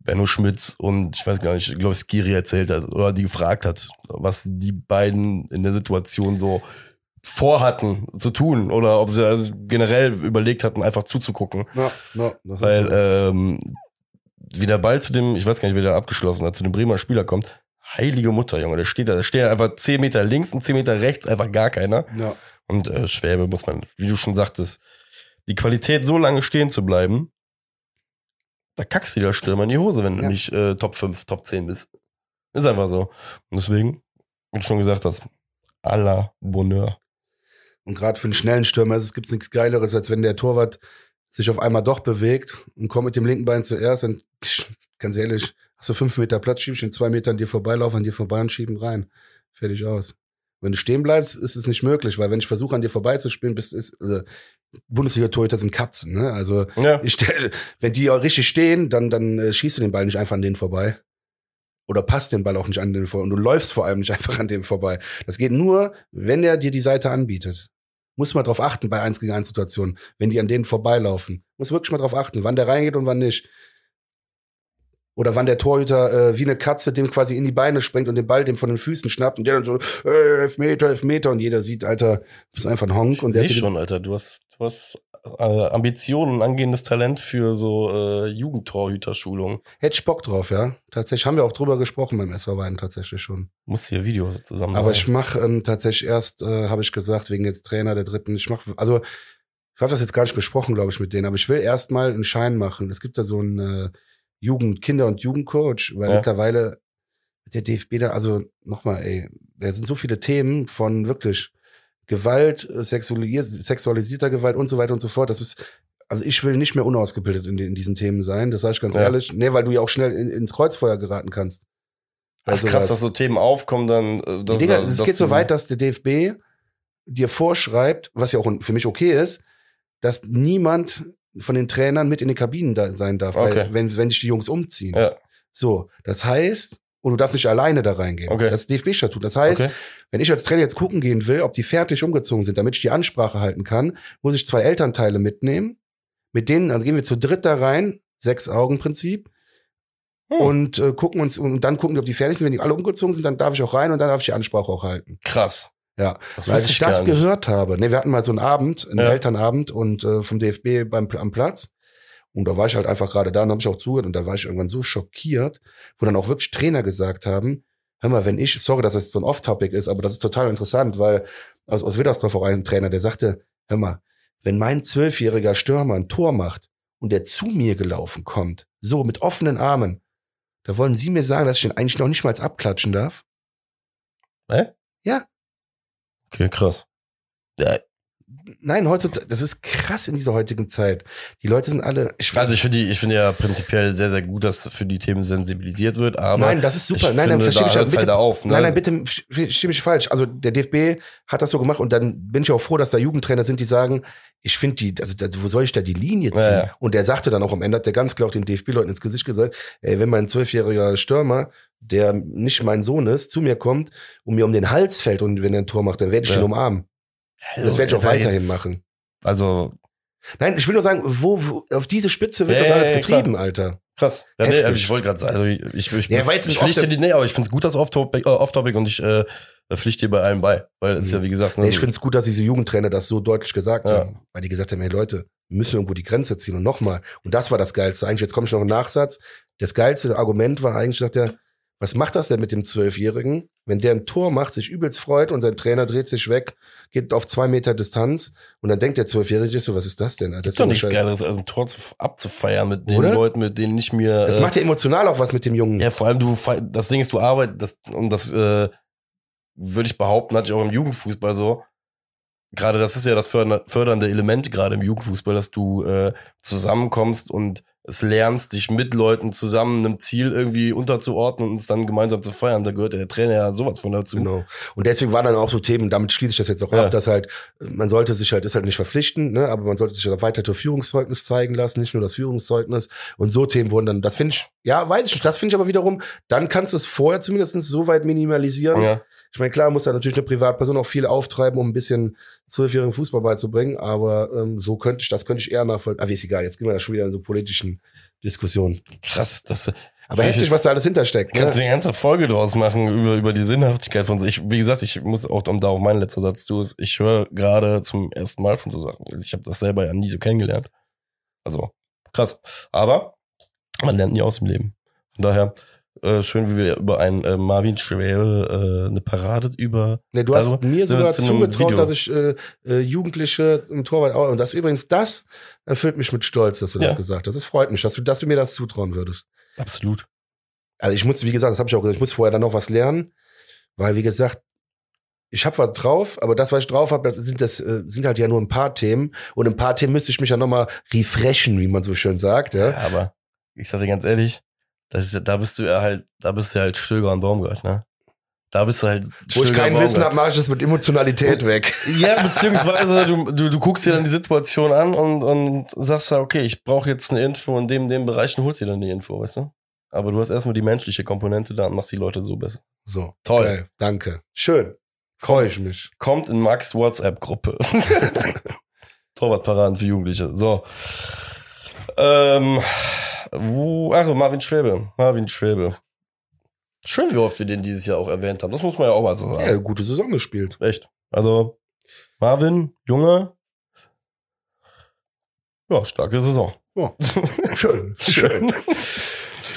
Benno Schmitz und ich weiß gar nicht, ich glaube Skiri erzählt hat oder die gefragt hat, was die beiden in der Situation so vorhatten zu tun oder ob sie also generell überlegt hatten, einfach zuzugucken. ja, ja, das ist Weil ähm, wie der Ball zu dem, ich weiß gar nicht, wie der abgeschlossen hat, zu dem Bremer Spieler kommt, heilige Mutter, Junge, der steht da, da steht einfach 10 Meter links und 10 Meter rechts, einfach gar keiner. ja. Und äh, Schwäbe muss man, wie du schon sagtest, die Qualität so lange stehen zu bleiben, da kackst du dir der Stürmer in die Hose, wenn du Ja. nicht äh, Top 5, Top 10 bist. Ist einfach so. Und deswegen, wie du schon gesagt hast, à la Bonheur. Und gerade für einen schnellen Stürmer ist es nichts Geileres, als wenn der Torwart sich auf einmal doch bewegt und kommt mit dem linken Bein zuerst. Dann, ganz ehrlich, hast du fünf Meter Platz, schiebst in zwei Metern dir vorbeilaufen, an dir vorbei und schieben rein. Fertig aus. Wenn du stehen bleibst, ist es nicht möglich, weil wenn ich versuche, an dir vorbeizuspielen, bist ist, also, Bundesliga-Torhüter sind Katzen, ne? Also, Ja, ich wenn die richtig stehen, dann, dann äh, schießt du den Ball nicht einfach an denen vorbei. Oder passt den Ball auch nicht an den vorbei. Und du läufst vor allem nicht einfach an dem vorbei. Das geht nur, wenn er dir die Seite anbietet. Muss man drauf achten bei 1 gegen 1 Situationen, wenn die an denen vorbeilaufen. Muss wirklich mal drauf achten, wann der reingeht und wann nicht. Oder wann der Torhüter äh, wie eine Katze dem quasi in die Beine springt und den Ball dem von den Füßen schnappt und der dann so, äh, Elfmeter, Elfmeter und jeder sieht, Alter, du bist einfach ein Honk und der Sieh schon, Alter. Du hast, du hast äh, Ambitionen, angehendes Talent für so äh, Jugendtorhüterschulung. hätte ich Bock drauf, ja. Tatsächlich haben wir auch drüber gesprochen beim SV Weiden tatsächlich schon. Musst hier Videos zusammen Aber ich mache ähm, tatsächlich erst, äh, habe ich gesagt, wegen jetzt Trainer der dritten, ich mache, also ich habe das jetzt gar nicht besprochen, glaube ich, mit denen, aber ich will erst mal einen Schein machen. Es gibt da so einen äh, Jugend, Kinder- und Jugendcoach, weil Ja. mittlerweile der DFB da, also nochmal, ey, da sind so viele Themen von wirklich Gewalt, äh, sexualis sexualisierter Gewalt und so weiter und so fort. Das ist, also ich will nicht mehr unausgebildet in, in diesen Themen sein, das sage ich ganz Ja. ehrlich. Nee, weil du ja auch schnell in, ins Kreuzfeuer geraten kannst. Ach, Also krass, was- dass so Themen aufkommen, dann. Äh, dass, Digga, es geht so weit, dass der DFB dir vorschreibt, was ja auch für mich okay ist, dass niemand von den Trainern mit in den Kabinen da sein darf, Okay. weil, wenn, wenn sich die Jungs umziehen. Ja, So, das heißt, und du darfst nicht alleine da reingehen. Okay. Das ist DFB-Statut. Das heißt, okay. wenn ich als Trainer jetzt gucken gehen will, ob die fertig umgezogen sind, damit ich die Ansprache halten kann, muss ich zwei Elternteile mitnehmen. Mit denen, also gehen wir zu dritt da rein, Sechs-Augen-Prinzip, Hm. und äh, gucken uns, und dann gucken, ob die fertig sind. Wenn die alle umgezogen sind, dann darf ich auch rein und dann darf ich die Ansprache auch halten. Krass. Ja, Das als wusste ich das nicht. gehört habe, ne, wir hatten mal so einen Abend, einen Ja. Elternabend und äh, vom DFB beim am Platz. Und da war ich halt einfach gerade da und habe ich auch zugehört und da war ich irgendwann so schockiert, wo dann auch wirklich Trainer gesagt haben, hör mal, wenn ich, sorry, dass das so ein Off-Topic ist, aber das ist total interessant, weil aus, aus Widdersdorf auch ein Trainer, der sagte, hör mal, wenn mein zwölfjähriger Stürmer ein Tor macht und der zu mir gelaufen kommt, so mit offenen Armen, da wollen Sie mir sagen, dass ich den eigentlich noch nicht mal abklatschen darf? Okay, krass. Ja, nein, heutzutage, das ist krass in dieser heutigen Zeit. Die Leute sind alle. Ich, also ich finde ich finde ja prinzipiell sehr, sehr gut, dass für die Themen sensibilisiert wird, aber. Nein, das ist super. Nein, dann finde, verstehe da ich hört's bitte, halt auf, ne? Nein, nein, bitte stimme ich falsch. Also der DFB hat das so gemacht und dann bin ich auch froh, dass da Jugendtrainer sind, die sagen, ich finde die, also da, wo soll ich da die Linie ziehen? Ja, ja. Und der sagte dann auch am Ende, hat der ganz klar auch den DFB-Leuten ins Gesicht gesagt, ey, wenn mein zwölfjähriger Stürmer, der nicht mein Sohn ist, zu mir kommt und mir um den Hals fällt und wenn er ein Tor macht, dann werde ich Ja. den umarmen. Und das werde ich auch weiterhin machen. Also, Nein, ich will nur sagen, wo, wo auf diese Spitze wird Ja, das ja, alles ja, getrieben, Alter. krass. Ja, nee, ich wollte gerade sagen, also ich, ich, Ja, weil jetzt ich pflichte dir, nee, aber ich finde es gut, dass Off-Topic äh, off -Topic und ich äh, pflichte dir bei allem bei. Weil es Mhm. ja, wie gesagt, Nee, ich finde es gut, dass diese Jugendtrainer das so deutlich gesagt Ja. haben. Weil die gesagt haben, hey Leute, wir müssen irgendwo die Grenze ziehen. Und nochmal, und das war das Geilste. Eigentlich, jetzt komme ich noch im Nachsatz. Das geilste Argument war eigentlich, sagt er, was macht das denn mit dem Zwölfjährigen, wenn der ein Tor macht, sich übelst freut und sein Trainer dreht sich weg, geht auf zwei Meter Distanz und dann denkt der Zwölfjährige so, was ist das denn? Das ist doch nichts. Geileres, als ein Tor zu, abzufeiern mit den Oder? Leuten, mit denen ich mir. Das äh, macht ja emotional auch was mit dem Jungen. Ja, vor allem du, das Ding ist, du arbeitest, das, und das äh, würde ich behaupten, hatte ich auch im Jugendfußball so. Gerade das ist ja das förder- fördernde Element gerade im Jugendfußball, dass du äh, zusammenkommst und es lernst, dich mit Leuten zusammen einem Ziel irgendwie unterzuordnen und es dann gemeinsam zu feiern. Da gehört der Trainer ja sowas von dazu. Genau. Und deswegen waren dann auch so Themen, damit schließe ich das jetzt auch Ja. ab, dass halt, man sollte sich halt, ist halt nicht verpflichtend, ne, aber man sollte sich halt weiter das Führungszeugnis zeigen lassen, nicht nur das Führungszeugnis. Und so Themen wurden dann, das finde ich, ja, weiß ich nicht, das finde ich aber wiederum, dann kannst du es vorher zumindest so weit minimalisieren. Ja. Ich meine, klar muss da natürlich eine Privatperson auch viel auftreiben, um ein bisschen zwölfjährigen Fußball beizubringen, aber ähm, so könnte ich, das könnte ich eher nachvollziehen. Aber ist egal, jetzt gehen wir da schon wieder in so politischen Diskussionen. Krass, das Aber Weiß heftig, was da alles hintersteckt. kannst du Ne? eine ganze Folge draus machen über, über die Sinnhaftigkeit von so. Ich, wie gesagt, ich muss auch, und da auch mein letzter Satz zu ist, ich höre gerade zum ersten Mal von so Sachen. Ich habe das selber ja nie so kennengelernt. Also, krass. Aber man lernt nie aus dem Leben. Von daher, äh, schön, wie wir über einen äh, Marvin Schwere äh, eine Parade über. Nee, du hast Also, mir sogar zugetraut, dass ich äh, äh, Jugendliche im Torwart auch, und das übrigens, das erfüllt mich mit Stolz, dass du das Ja. gesagt hast. Es freut mich, dass du, dass du mir das zutrauen würdest. Absolut. Also ich muss, wie gesagt, das habe ich auch gesagt, ich muss vorher dann noch was lernen, weil wie gesagt, ich habe was drauf, aber das, was ich drauf habe, das sind das äh, sind halt ja nur ein paar Themen und ein paar Themen müsste ich mich ja noch mal refreshen, wie man so schön sagt, ja. Ja, aber ich sag dir ganz ehrlich, das ist, da bist du ja halt, da bist du halt Stöger und Baumgart, ne? Da bist du halt. Wo ich kein Wissen habe, mache ich das mit Emotionalität weg. Ja, beziehungsweise du, du, du guckst dir dann die Situation an und, und sagst ja, okay, ich brauche jetzt eine Info in dem, dem Bereich und holst dir dann die Info, weißt du? Aber du hast erstmal die menschliche Komponente da und machst die Leute so besser. So, Toll. Geil, danke. Schön. Freue ich mich. Kommt in Max WhatsApp-Gruppe. Torwartparaden für Jugendliche. So. Ähm, wo, ach, Marvin Schwäbe. Marvin Schwäbe. Schön, wie oft wir den dieses Jahr auch erwähnt haben. Das muss man ja auch mal so sagen. Ja, gute Saison gespielt. Echt. Also, Marvin, Junge. Ja, starke Saison. Ja. Schön, schön.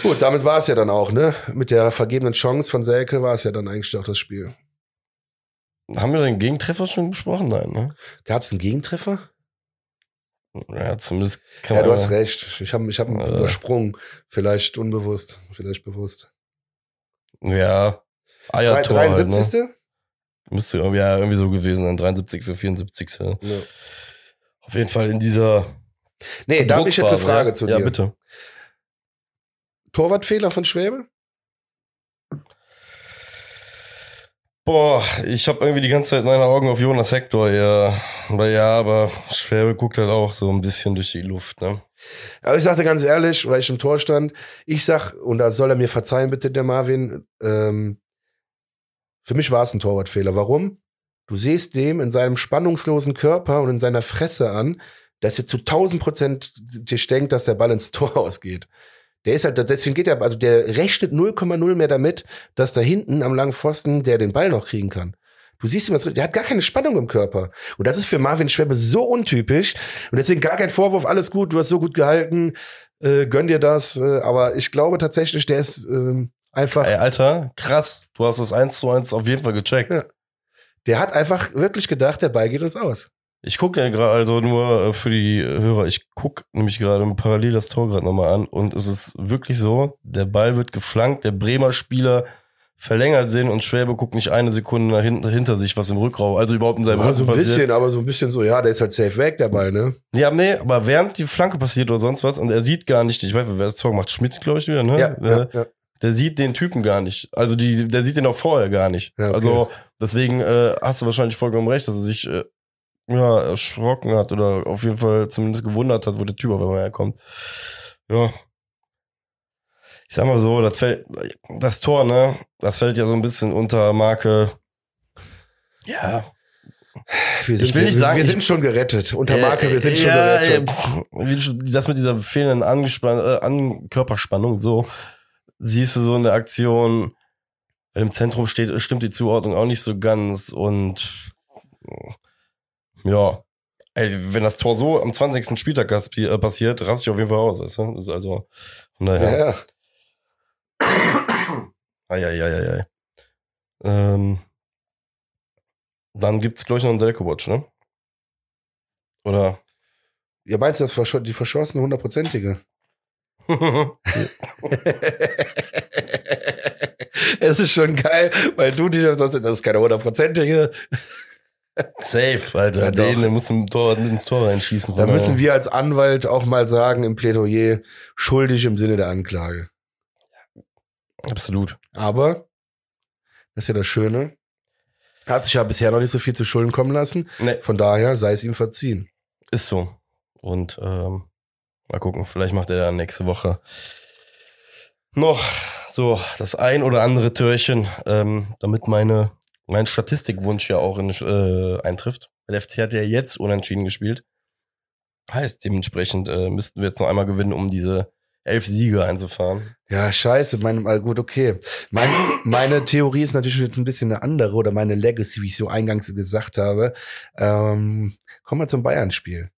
Gut, damit war es ja dann auch, ne? Mit der vergebenen Chance von Selke war es ja dann eigentlich auch das Spiel. Haben wir den Gegentreffer schon besprochen? Nein, ne? Gab es einen Gegentreffer? Ja, zumindest kann Ja, man. du hast recht. Ich habe ich hab Äh. übersprungen. Vielleicht unbewusst, vielleicht bewusst. Ja. Eiertor. Halt, 73. ne? Müsste irgendwie, ja, irgendwie so gewesen sein. 73., 74. Ja. Auf jeden Fall in dieser. Nee, da habe ich jetzt eine Frage ja? zu Ja, dir. bitte. Torwartfehler von Schwäbe? Boah, ich habe irgendwie die ganze Zeit meine Augen auf Jonas Hector, ja. Aber ja, aber Schwäbe guckt halt auch so ein bisschen durch die Luft, ne? Aber ich sagte ganz ehrlich, weil ich im Tor stand, ich sag, und da soll er mir verzeihen, bitte, der Marvin, ähm, für mich war es ein Torwartfehler. Warum? Du siehst dem in seinem spannungslosen Körper und in seiner Fresse an, dass er zu 1000 Prozent dir denkt, dass der Ball ins Tor ausgeht. Der ist halt, deswegen geht er, also der rechnet 0,0 mehr damit, dass da hinten am langen Pfosten der den Ball noch kriegen kann. Du siehst ihm der hat gar keine Spannung im Körper. Und das ist für Marvin Schwäbe so untypisch. Und deswegen gar kein Vorwurf, alles gut, du hast so gut gehalten, äh, gönn dir das. Äh, aber ich glaube tatsächlich, der ist ähm, einfach, Ey, Alter, krass. Du hast das 1 zu 1 auf jeden Fall gecheckt. Ja. der hat einfach wirklich gedacht, der Ball geht uns aus. Ich gucke ja gerade, also nur äh, für die Hörer, ich gucke nämlich gerade parallel das Tor gerade nochmal an und es ist wirklich so, der Ball wird geflankt, der Bremer Spieler verlängert sehen und Schwäbe guckt nicht eine Sekunde nach hinten, hinter sich, was im Rückraum, also überhaupt in seinem Ja, so ein Rücken passiert. bisschen, aber so ein bisschen so, ja, der ist halt safe weg dabei, ne? Ja, nee, aber während die Flanke passiert oder sonst was und er sieht gar nicht, ich weiß nicht, wer das Tor macht, Schmidt, glaube ich, wieder, ne? Äh, ja. Der sieht den Typen gar nicht. Also die, der sieht den auch vorher gar nicht. Ja, okay. Also deswegen äh, hast du wahrscheinlich vollkommen recht, dass er sich äh, ja, erschrocken hat oder auf jeden Fall zumindest gewundert hat, wo der Typ auf einmal herkommt. Ja. Ich sag mal so, das, fällt, das Tor, ne, das fällt ja so ein bisschen unter Marke. Ja, Wir sind, Ich will nicht wir, sagen, wir ich- sind schon gerettet. Unter Marke, wir sind Äh, schon ja, gerettet. äh, Das mit dieser fehlenden Angespann äh, An Körperspannung, so siehst du so in der Aktion, wenn im Zentrum steht, stimmt die Zuordnung auch nicht so ganz und äh, ja, ey, wenn das Tor so am 20. Spieltag äh, passiert, raste ich auf jeden Fall aus, weißt du? Das ist also, daher. Ja, ja. Eieieiei. Ähm, dann gibt's, glaube ich, noch einen Selko-Watch, ne? Oder? ja, meinst du das verscho die verschossene hundertprozentige? es ist schon geil, weil du dich sagst, das ist keine hundertprozentige. Safe, Alter. Ja, doch. den, der muss im Tor, ins Tor reinschießen. Da müssen wir als Anwalt auch mal sagen im Plädoyer, schuldig im Sinne der Anklage. Absolut. Aber, das ist ja das Schöne, hat sich ja bisher noch nicht so viel zu Schulden kommen lassen. Ne, Von daher sei es ihm verziehen. ist so. Und ähm, mal gucken, vielleicht macht er dann nächste Woche noch so das ein oder andere Türchen, ähm, damit meine mein Statistikwunsch ja auch in, äh, eintrifft. Der FC hat ja jetzt unentschieden gespielt. Heißt, dementsprechend äh, müssten wir jetzt noch einmal gewinnen, um diese elf Siege einzufahren. Ja, scheiße, mein, ah, gut, okay. Mein, meine Theorie ist natürlich jetzt ein bisschen eine andere oder meine Legacy, wie ich so eingangs gesagt habe. Ähm, kommen wir zum Bayern-Spiel.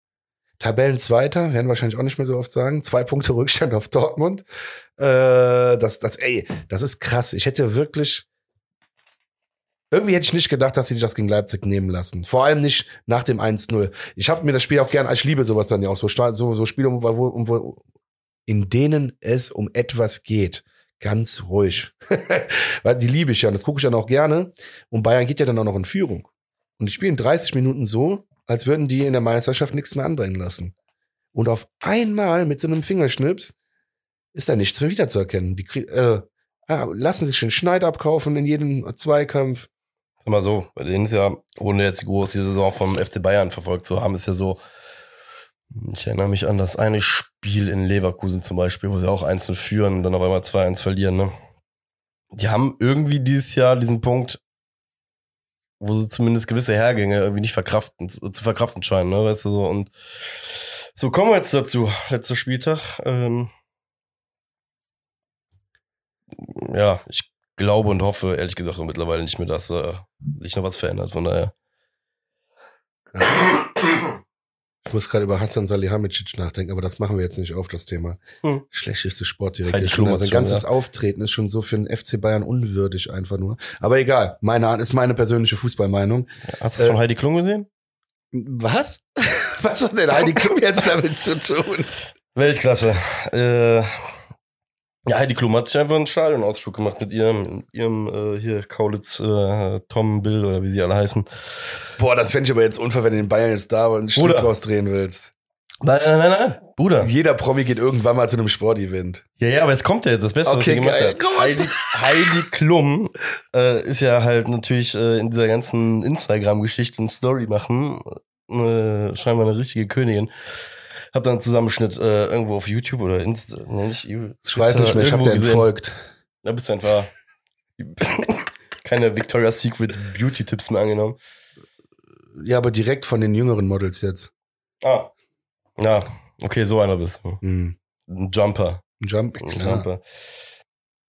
Tabellenzweiter, werden wahrscheinlich auch nicht mehr so oft sagen. Zwei Punkte Rückstand auf Dortmund. Äh, das, das, ey, das ist krass. Ich hätte wirklich, irgendwie hätte ich nicht gedacht, dass sie das gegen Leipzig nehmen lassen. Vor allem nicht nach dem 1-0. Ich habe mir das Spiel auch gern, ich liebe sowas dann ja auch, so, so, so Spiele, wo, wo, in denen es um etwas geht. Ganz ruhig. Weil die liebe ich ja, das gucke ich dann auch gerne. Und Bayern geht ja dann auch noch in Führung. Und die spielen 30 Minuten so, als würden die in der Meisterschaft nichts mehr anbrennen lassen. Und auf einmal mit so einem Fingerschnips ist da nichts mehr wiederzuerkennen. Die äh, ja, lassen sich schon Schneid abkaufen in jedem Zweikampf. Mal so, bei denen ist ja, ohne jetzt groß die Saison vom FC Bayern verfolgt zu haben, ist ja so, ich erinnere mich an das eine Spiel in Leverkusen zum Beispiel, wo sie auch einzeln führen und dann auf einmal 2-1 verlieren, ne? Die haben irgendwie dieses Jahr diesen Punkt, wo sie zumindest gewisse Hergänge irgendwie nicht verkraften, zu zu verkraften scheinen, ne? Weißt du so, und so kommen wir jetzt dazu. Letzter Spieltag. Ähm, ja, ich glaube und hoffe, ehrlich gesagt, mittlerweile nicht mehr, dass äh, sich noch was verändert. Von daher. Ich muss gerade über Hassan Salihamidzic nachdenken, aber das machen wir jetzt nicht auf, das Thema. Hm. Schlechteste Sportdirektor. Sein schon, ganzes ja. Auftreten ist schon so für den FC Bayern unwürdig einfach nur. Aber egal, meine ist meine persönliche Fußballmeinung. Hast du das Äh, von Heidi Klum gesehen? Was? Was hat denn Heidi Klum jetzt damit zu tun? Weltklasse. Äh, ja, Heidi Klum hat sich einfach einen Stadionausflug gemacht mit ihrem, ihrem äh, hier Kaulitz, äh, Tom, Bill oder wie sie alle heißen. Boah, das fände ich aber jetzt unfair, wenn du in Bayern jetzt da einen Bruder. rausdrehen willst. Nein, nein, nein, nein. Bruder. Jeder Promi geht irgendwann mal zu einem Sportevent. Ja, ja, aber jetzt kommt ja jetzt das Beste, was Okay, sie gemacht geil. hat. Was- Heidi, Heidi Klum äh, ist ja halt natürlich äh, in dieser ganzen Instagram-Geschichte eine Story machen. Äh, scheinbar eine richtige Königin. Hab dann einen Zusammenschnitt äh, irgendwo auf YouTube oder Insta, nee, nicht YouTube, Ich weiß nicht mehr, ich habe irgendwo dir entfolgt. Da bist du einfach keine Victoria's Secret Beauty-Tipps mehr angenommen. Ja, aber direkt von den jüngeren Models jetzt. Ah. Ja, okay, so einer bist du. Hm. Ein Jumper. Jump, Ein klar. Jumper.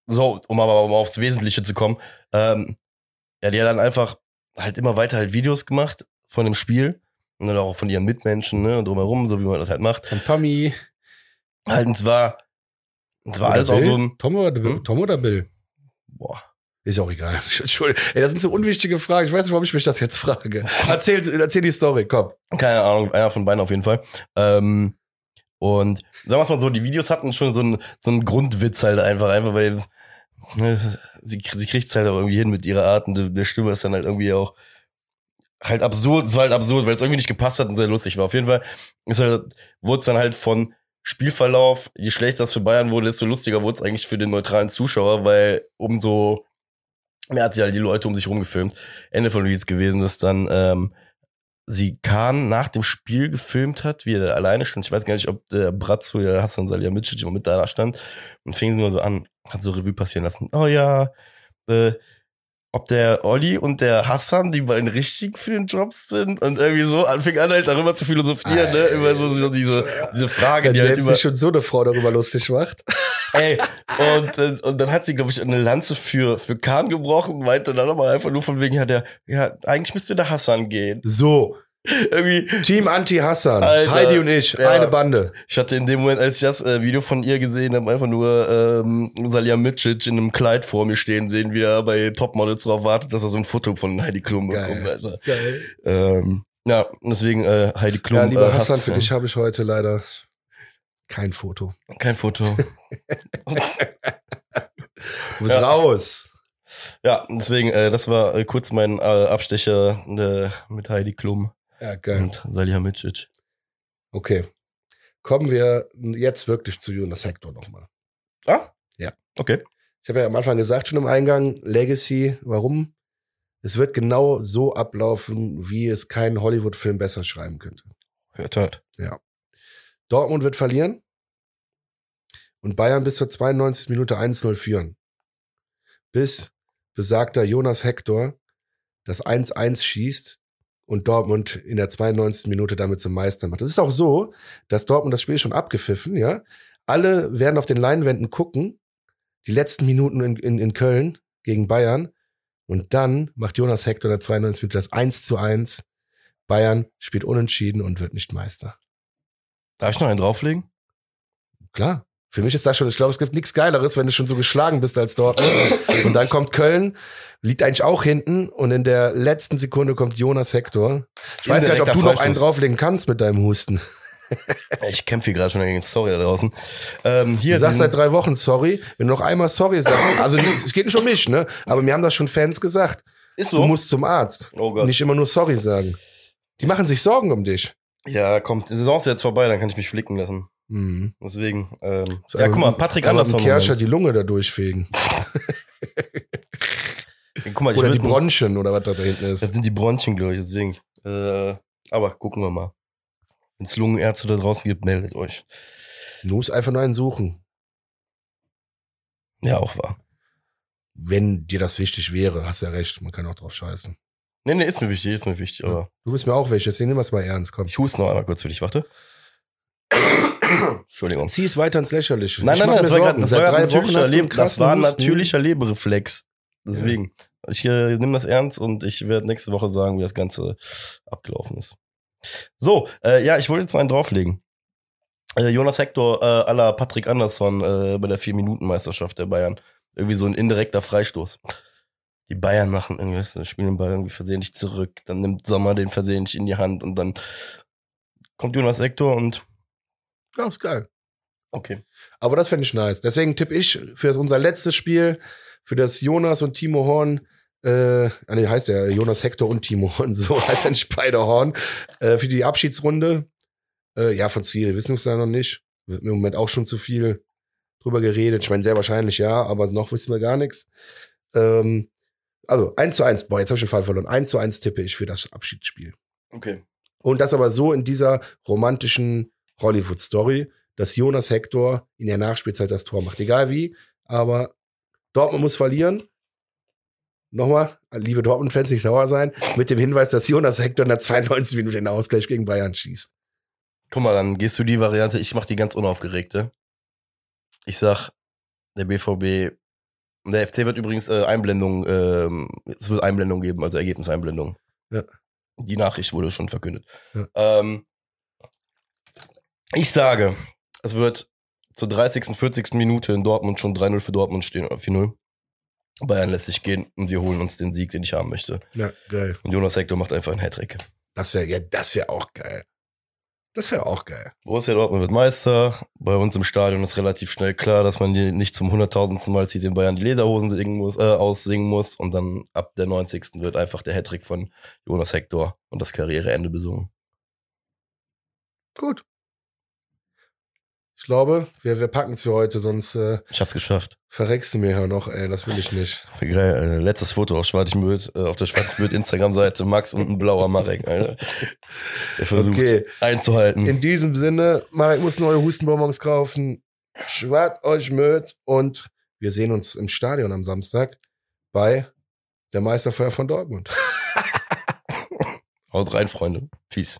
So, um aber um aufs Wesentliche zu kommen. Ähm, ja, die hat dann einfach halt immer weiter halt Videos gemacht von dem Spiel. Und dann auch von ihren Mitmenschen, ne, und drumherum, so wie man das halt macht. Von Tommy. Halt, und zwar, und zwar Oder alles auch Bill? so ein, Tom oder, Hm? Tom oder Bill? boah, Ist auch egal. Entschuldigung. Ey, das sind so unwichtige Fragen. Ich weiß nicht, warum ich mich das jetzt frage. Erzähl, erzähl die Story, komm. keine Ahnung, einer von beiden auf jeden Fall. Ähm, und sagen wir mal so, die Videos hatten schon so einen, so einen Grundwitz halt einfach, einfach weil ne, sie, sie kriegt es halt auch irgendwie hin mit ihrer Art und der Stimme ist dann halt irgendwie auch halt absurd, es war halt absurd, weil es irgendwie nicht gepasst hat und sehr lustig war. Auf jeden Fall ist halt, wurde es dann halt von Spielverlauf, je schlechter es für Bayern wurde, desto lustiger wurde es eigentlich für den neutralen Zuschauer, weil umso mehr hat sie halt die Leute um sich rumgefilmt. Ende von Reels gewesen, dass dann ähm, sie Kahn nach dem Spiel gefilmt hat, wie er alleine stand. Ich weiß gar nicht, ob der Bratzo oder Hassan Salihamidzic immer mit da stand. Und fing sie nur so an, hat so Revue passieren lassen. Oh ja, äh, ob der Olli und der Hassan die beiden richtigen für den Job sind und irgendwie so fing an halt darüber zu philosophieren, ne? Immer so, so diese, diese Frage, die halt immer, sich schon so eine Frau darüber lustig macht. Ey, und, äh, und dann hat sie, glaube ich, eine Lanze für, für Kahn gebrochen, meinte dann nochmal einfach nur von wegen, ja, der, ja, eigentlich müsste der Hassan gehen. So. Irgendwie. Team Anti-Hassan. Heidi und ich. Ja. Eine Bande. Ich hatte in dem Moment, als ich das äh, Video von ihr gesehen habe, einfach nur ähm, Salja Micic in einem Kleid vor mir stehen sehen, wie er bei Topmodels darauf wartet, dass er so ein Foto von Heidi Klum bekommt, Alter. Geil. Ähm, ja, deswegen äh, Heidi Klum. Ja, lieber äh, Hassan, Hass, für dich habe ich heute leider kein Foto. Kein Foto. du bist ja. raus. Ja, deswegen, äh, das war äh, kurz mein äh, Abstecher äh, mit Heidi Klum. Ja, geil. Und Salihamidzic. Okay. Kommen wir jetzt wirklich zu Jonas Hector nochmal. Ah? Ja. Okay. Ich habe ja am Anfang gesagt, schon im Eingang, Legacy, warum? Es wird genau so ablaufen, wie es kein Hollywood-Film besser schreiben könnte. Hört, hört. Ja. Dortmund wird verlieren und Bayern bis zur 92. Minute 1-0 führen. Bis besagter Jonas Hector das 1-1 schießt und Dortmund in der 92. Minute damit zum Meister macht. Es ist auch so, dass Dortmund das Spiel schon abgepfiffen, ja. Alle werden auf den Leinwänden gucken, die letzten Minuten in, in, in Köln gegen Bayern. Und dann macht Jonas Hector in der 92. Minute das 1 zu 1. Bayern spielt unentschieden und wird nicht Meister. Darf ich noch einen drauflegen? Klar. Für mich ist das schon, ich glaube, es gibt nichts Geileres, wenn du schon so geschlagen bist als Dortmund. und dann kommt Köln, liegt eigentlich auch hinten und in der letzten Sekunde kommt Jonas Hector. Ich weiß gar nicht, ob du noch einen drauflegen kannst mit deinem Husten. Ich kämpfe hier gerade schon gegen Sorry da draußen. Ähm, hier du sagst seit drei Wochen Sorry. Wenn du noch einmal Sorry sagst, also es geht nicht um mich, ne? Aber mir haben das schon Fans gesagt. Ist so. Du musst zum Arzt. Oh Gott. Nicht immer nur Sorry sagen. Die machen sich Sorgen um dich. Ja, kommt. Die Saison ist jetzt vorbei, dann kann ich mich flicken lassen. Mhm. Deswegen, ähm, ja, guck mal, Patrick Andersson. Kerscher die Lunge da durchfegen. guck mal, oder die Bronchien oder was da, hinten ist. Das sind die Bronchien, glaube ich, deswegen. Äh, aber gucken wir mal. Wenn es Lungenärzte da draußen gibt, meldet euch. Musst einfach nur einen suchen. Ja, auch wahr. Wenn dir das wichtig wäre, hast du ja recht, man kann auch drauf scheißen. Nee, nee, ist mir wichtig, ist mir wichtig, aber. Du bist mir auch wichtig, deswegen nimm es mal ernst, komm. Ich huste noch einmal kurz für dich, warte. Entschuldigung. Zieh es weiter ins Lächerliche. Nein, nein, nein, das war, grad, das, war natürlicher Leb das war ein natürlicher Lebereflex. Deswegen. Ja. Ich äh, nehme das ernst und ich werde nächste Woche sagen, wie das Ganze abgelaufen ist. So, äh, ja, ich wollte jetzt noch einen drauflegen. Äh, Jonas Hector äh, à la Patrick Andersson äh, bei der Vier-Minuten-Meisterschaft der Bayern. Irgendwie so ein indirekter Freistoß. Die Bayern machen irgendwie, spielen den Ball irgendwie versehentlich zurück, dann nimmt Sommer den versehentlich in die Hand und dann kommt Jonas Hector und ja, ist geil. Okay. Aber das fände ich nice. Deswegen tippe ich für unser letztes Spiel, für das Jonas und Timo Horn, äh, ah, nee, heißt ja Jonas Hector und Timo Horn, so heißt ein Spider-Horn, äh, für die Abschiedsrunde. Äh, ja, von Ziel wissen wir es ja noch nicht. Wird im Moment auch schon zu viel drüber geredet. Ich meine, sehr wahrscheinlich ja, aber noch wissen wir gar nichts. Ähm, also 1 zu 1, boah, jetzt habe ich den Fall verloren. 1 zu 1 tippe ich für das Abschiedsspiel. Okay. Und das aber so in dieser romantischen Hollywood-Story, dass Jonas Hector in der Nachspielzeit das Tor macht. Egal wie, aber Dortmund muss verlieren. Nochmal, liebe Dortmund-Fans, nicht sauer sein, mit dem Hinweis, dass Jonas Hector in der 92. Minute den Ausgleich gegen Bayern schießt. Guck mal, dann gehst du die Variante, ich mach die ganz unaufgeregte. Ich sag, der BVB, der FC wird übrigens äh, Einblendung, äh, es wird Einblendung geben, also Ergebniseinblendung. Ja. Die Nachricht wurde schon verkündet. Ja. Ähm, ich sage, es wird zur 30., 40. Minute in Dortmund schon 3-0 für Dortmund stehen oder 4-0. Bayern lässt sich gehen und wir holen uns den Sieg, den ich haben möchte. Ja, geil. Und Jonas Hector macht einfach einen Hattrick. Das wäre ja, das wäre auch geil. Das wäre auch geil. Borussia Dortmund wird Meister. Bei uns im Stadion ist relativ schnell klar, dass man nicht zum hunderttausendsten Mal zieht, den Bayern die Lederhosen singen muss, äh, aussingen muss. Und dann ab der 90. wird einfach der Hattrick von Jonas Hector und das Karriereende besungen. Gut. Ich glaube, wir, wir packen es für heute, sonst äh, Ich hab's geschafft. verreckst du mir ja noch, ey. Das will ich nicht. Wie Geil, äh, letztes Foto auf Schwartigmüld, äh, auf der Schwartigmüld Instagram-Seite, Max und ein blauer Marek, Alter. Der versucht Okay. einzuhalten. In diesem Sinne, Marek muss neue Hustenbonbons kaufen. Schwart euch mit und wir sehen uns im Stadion am Samstag bei der Meisterfeier von Dortmund. Haut rein, Freunde. Peace.